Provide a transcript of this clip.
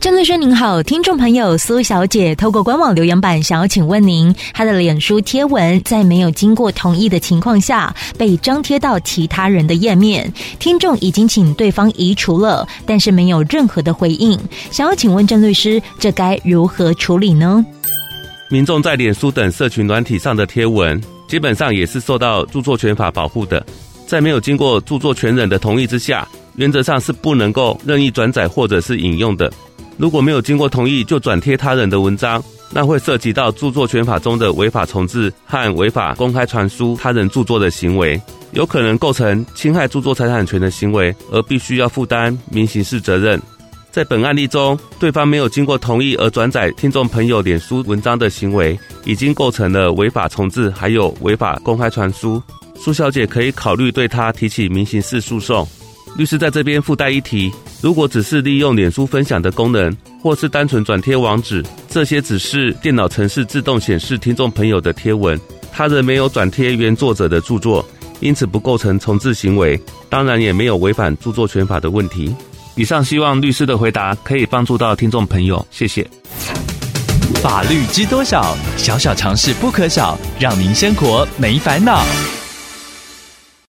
郑律师您好，听众朋友苏小姐透过官网留言板想要请问您，她的脸书贴文在没有经过同意的情况下被张贴到其他人的页面，听众已经请对方移除了，但是没有任何的回应，想要请问郑律师，这该如何处理呢？民众在脸书等社群软体上的贴文，基本上也是受到著作权法保护的，在没有经过著作权人的同意之下，原则上是不能够任意转载或者是引用的。如果没有经过同意就转贴他人的文章，那会涉及到著作权法中的违法重制和违法公开传输他人著作的行为，有可能构成侵害著作财产权的行为，而必须要负担民刑事责任。在本案例中，对方没有经过同意而转载听众朋友脸书文章的行为，已经构成了违法重制，还有违法公开传输。苏小姐可以考虑对他提起民刑事诉讼。律师在这边附带一提，如果只是利用脸书分享的功能，或是单纯转贴网址，这些只是电脑程式自动显示听众朋友的贴文，他人没有转贴原作者的著作，因此不构成重制行为，当然也没有违反著作权法的问题。以上希望律师的回答可以帮助到听众朋友，谢谢。法律知多少？小小常识不可少，让您生活没烦恼。